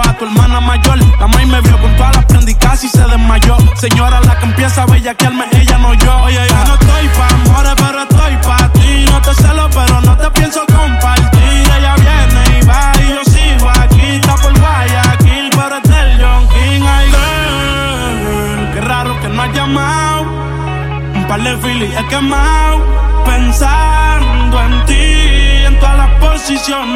a tu hermana mayor. La maíz me vio con todas las prendas y casi se desmayó. Señora, la que empieza a bellaquearme, ella no yo. Oye, no estoy pa' amores, pero estoy pa' ti. No te celo, pero no te pienso compartir. Ella viene y va y yo sigo aquí. Está por Guayaquil, pero es del John King. Ay, girl, qué raro que no has llamado. Un par de Philly he quemado. Pensando en ti, en todas las posiciones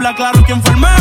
habla claro quién fue el mejor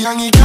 young,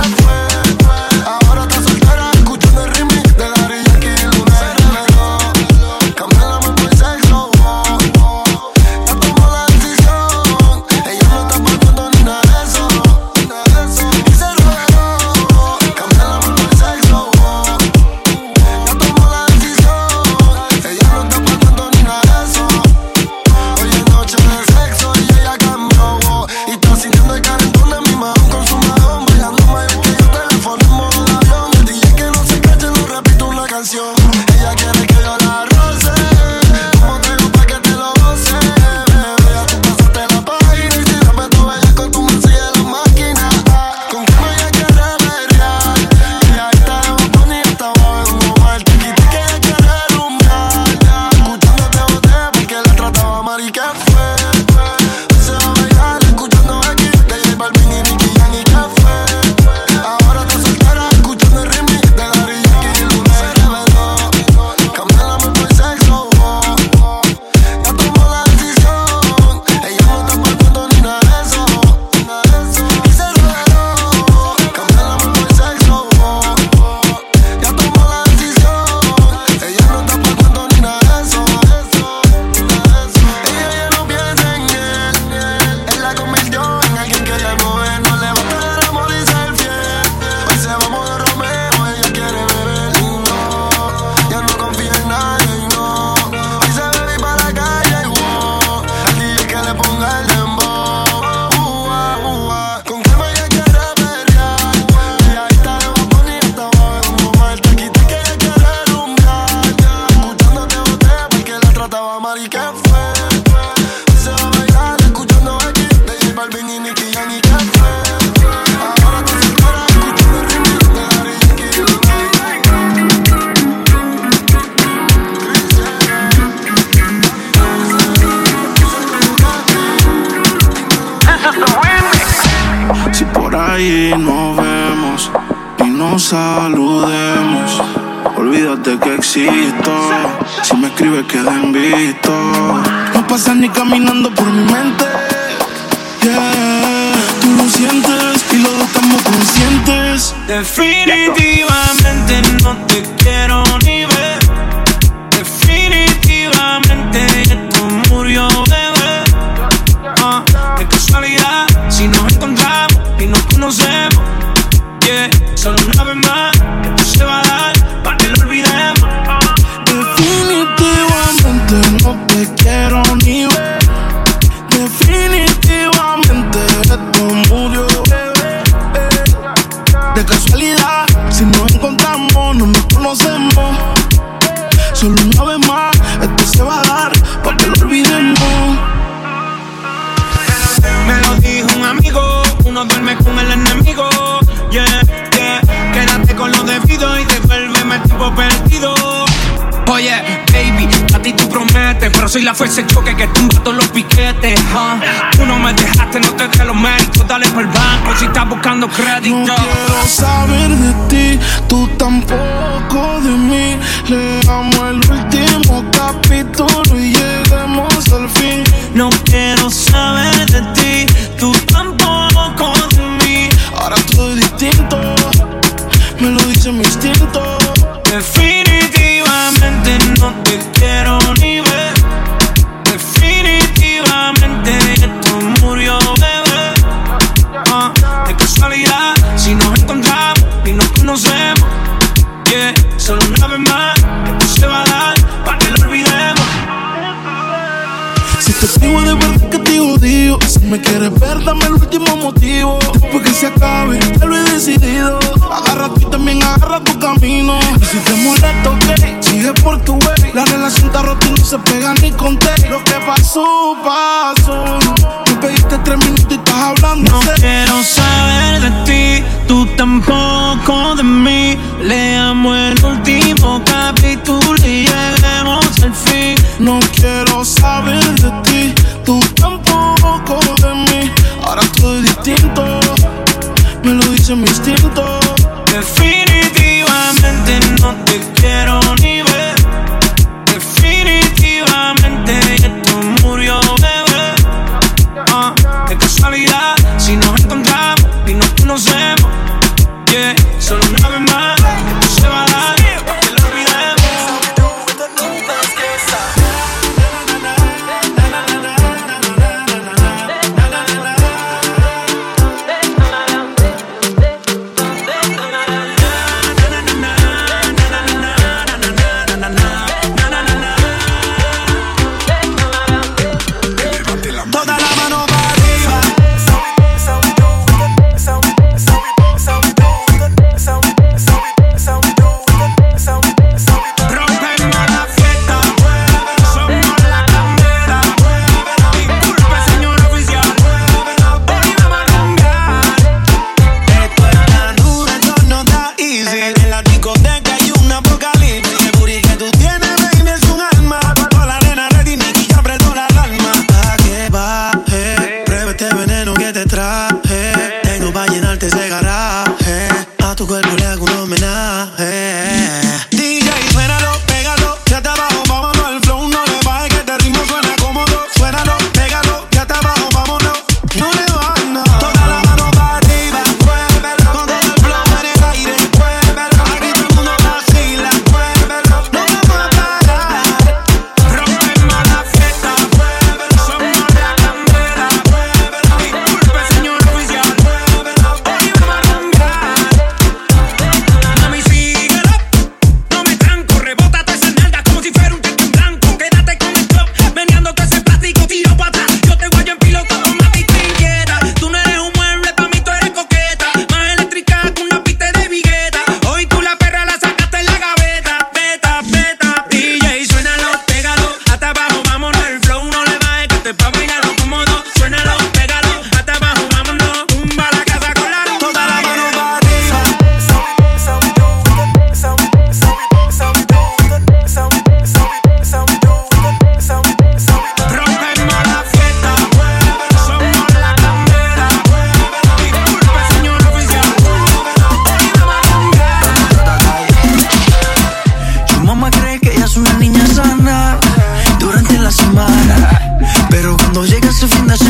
Si me escribes, queda en visto. No pasas ni caminando por mi mente. Yeah, tú lo sientes y lo estamos conscientes. Definitivamente no te quiero ni ver. Duerme con el enemigo. Yeah, yeah, quédate con lo debido y devuélveme el tiempo perdido. Oye, baby, a ti tú prometes, pero soy la fuerza de choque que tumba todos los piquetes. huh. Tú no me dejaste, no te dé los méritos, dale por el banco si estás buscando crédito. No quiero saber de ti, tú tampoco de mí. Leamos el último capítulo y lleguemos al fin. No quiero saber de ti, tú tampoco Definitivamente te odio Si me quieres ver, dame el último motivo. Después que se acabe, ya lo he decidido. Agarra tú también agarra tu camino. Y si te molesta, ok, sigue por tu way. La relación está rota y no se pega ni con té Lo que pasó, pasó pediste tres minutos y estás hablando No quiero saber de ti, tú tampoco de mí. Leamos el último capítulo y lleguemos al fin. No quiero saber de ti, tú tampoco de mí Ahora todo es distinto, me lo dice mi instinto Definitivamente no te quiero ni ver.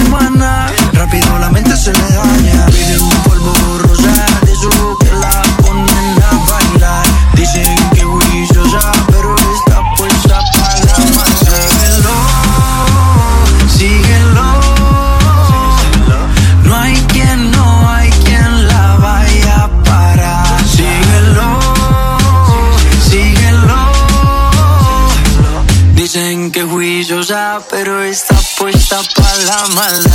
semana. Maldad.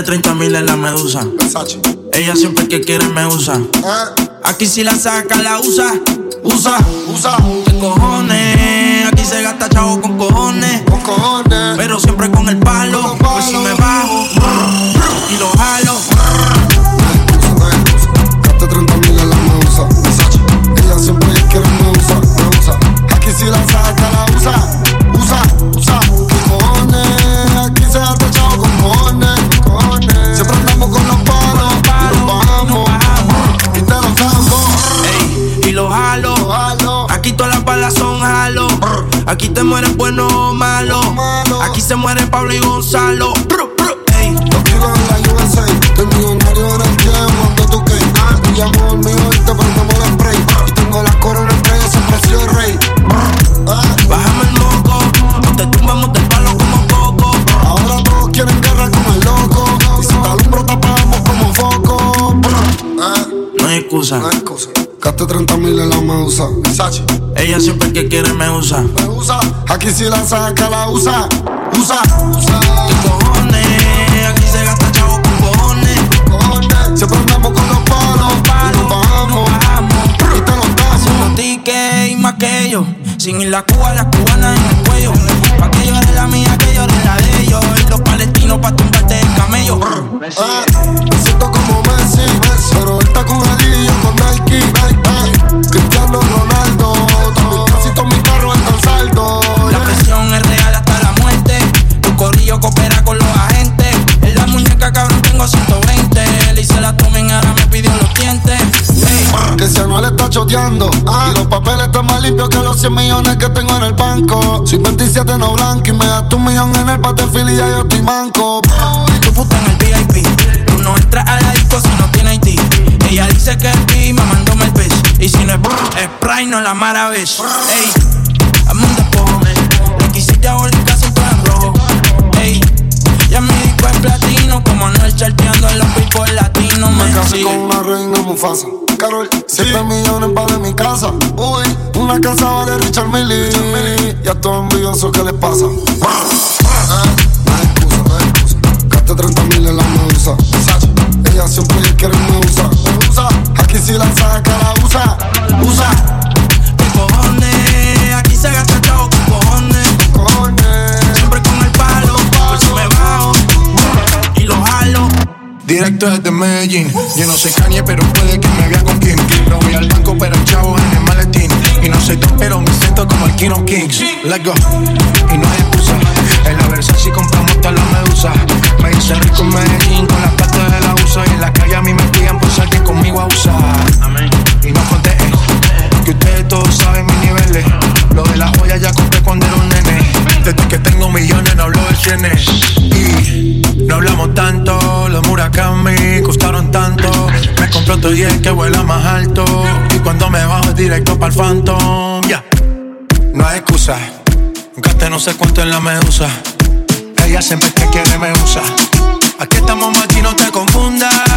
Gaste 30 mil en la medusa. Ella siempre que quiere me usa. Eh, Aquí si la saca, la usa. Usa. usa. ¿Qué cojones? Aquí se gasta chavo con cojones. Con cojones. Pero siempre con el palo. El Pues si me bajo te mueres bueno o malo. Aquí se muere Pablo y Gonzalo. Ey. Los kilos en la USA, estoy millonario en el tiempo cuando tú que y llamo al mío y te prendemos el spray. Y tengo la corona en rey, siempre he sido el rey. Bájame el moco. No te tumbamos del palo como coco. ahora todos quieren guerra con el loco. Y si te alumbro, te apagamos como foco. No hay excusa. no hay excusa. Gaste 30 mil en la medusa. Ella siempre que quiere me usa. me usa. Aquí si la saca, la usa. Usa, usa. ¿Qué cojones? Aquí se gasta chavo con cojones. Cojones. Siempre andamos con los palos. Y nos bajamos. Y te los damos. Haciendo tickets y más que ellos. Sin ir la Cuba, las cubanas en el cuello. Pa' que llore la mía, que llore la de ellos. Y los palestinos pa' tumbarte el camello. Ah, me siento como Messi, pero él está con Adidas, con Nike. Choteando Y los papeles están más limpios que los 100 millones que tengo en el banco Soy 27 no blanco y me das un millón en el Battlefield y ya yo estoy manco tu puta en el VIP. Tú no entras a la disco si no tiene ID. Ella dice que es B, me mandó el bitch. Y si no es es Sprite, no la maravilla. Ey, dame un despojo. Requisita diabólica, siempre en rojo. Ey, ya mi disco es platino. Como no el charteando en los picos latinos. Me Me casé con una reina Mufasa Carol, 7 millones vale mi casa Uy, una casa vale Richard Millie Y a todos envidiosos, ¿qué les pasa? Ah, no hay excusa, no hay excusa Gaste 30 mil en la medusa. Ella siempre quiere me usa Me usa, aquí si la saca la usa Usa, ¿Qué cojones? Aquí se gasta Directo desde Medellín. Yo no soy Kanye, pero puede que me vea con Kim. No voy al banco, pero el chavo en el maletín. Y no soy top, pero me siento como el King of Kings. Let's go. Y no hay excusa. En la Versace compramos toda la medusa. Me hice rico en Medellín con las patas de la USA. Y en la calle a mí me pillan por salir conmigo a usar. Y no conté que ustedes todos saben mis niveles. Lo de la joya ya compré cuando era un nene. Desde que tengo millones no hablo de cienes. Y no hablamos tanto, los Murakami costaron tanto. Me compré otro jet que vuela más alto. Y cuando me bajo es directo para el Phantom. Ya, no hay excusa. Gasté no sé cuánto en la medusa. Ella siempre que quiere me usa. Aquí estamos aquí, no te confundas.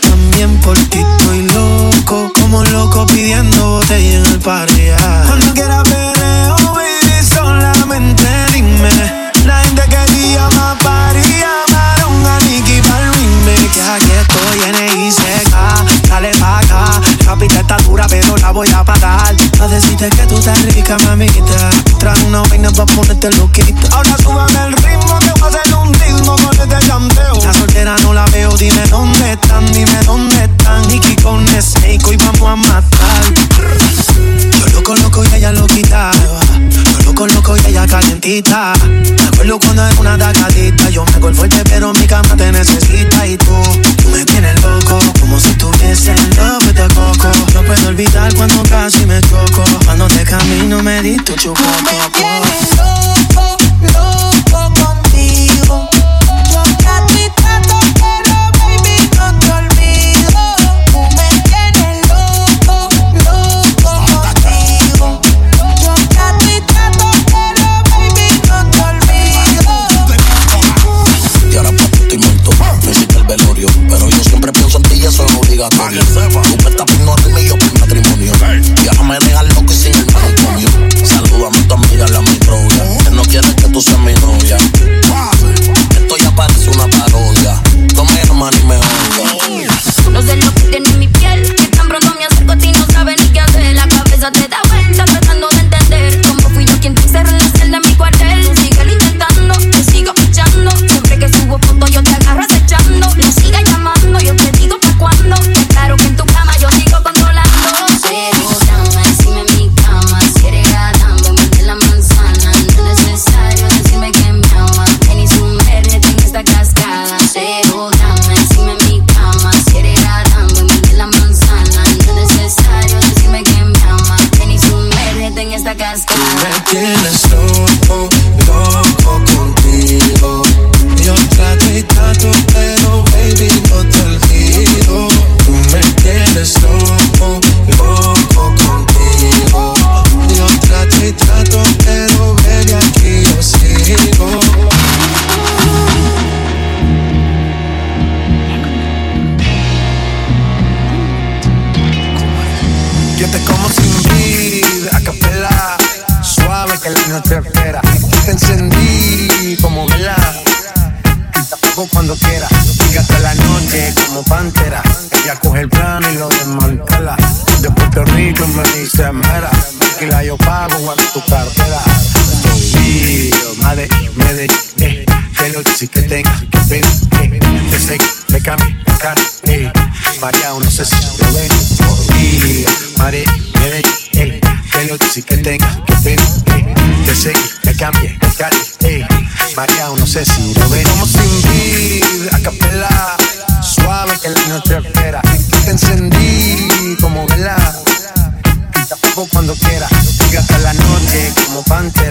también por ti estoy loco. Como loco pidiendo botella en el party. Cuando quieras perreo, baby, solamente dime. La gente que te llama paría, llamaron a Nicky para el Que aquí estoy en ICK, dale pa' acá. Rapita está dura, pero la voy a parar. Pa' decirte que tú estás rica, mamita. Trae una vaina pa' ponerte loquita. Ahora tú vas dime dónde están, dime dónde están. Nicky con Snake, hoy vamos a matar. Yo lo coloco y ella lo quita. Yo lo coloco y ella calientita. Me acuerdo cuando era una tacadita. Yo me el fuerte, pero mi cama te necesita. Y tú, tú me tienes loco, como si tuviese el love de coco. No puedo olvidar cuando casi me choco. Cuando te camino me di tu. Yo te como sin vida, a capela, suave que la noche espera. Te encendí como vela, y tampoco cuando quiera. Fíjate la noche como pantera, ella coge el plano y lo desmantela. De Puerto Rico me dice mera, que la yo pago, guarda tu cartera. Yo, madre, me de, eh, que lo sí que tenga que ver, eh, que sé que me cambie, cara, eh, María, no sé si lo ven, y Mare, de, eh, que lo sí que tenga que ver, eh, que sé que cambie, cara, eh, María, no sé si lo ven. Como sin vida, a capela, suave que la noche espera, te encendí como vela y tampoco cuando quiera. Fíjate la noche como pantera.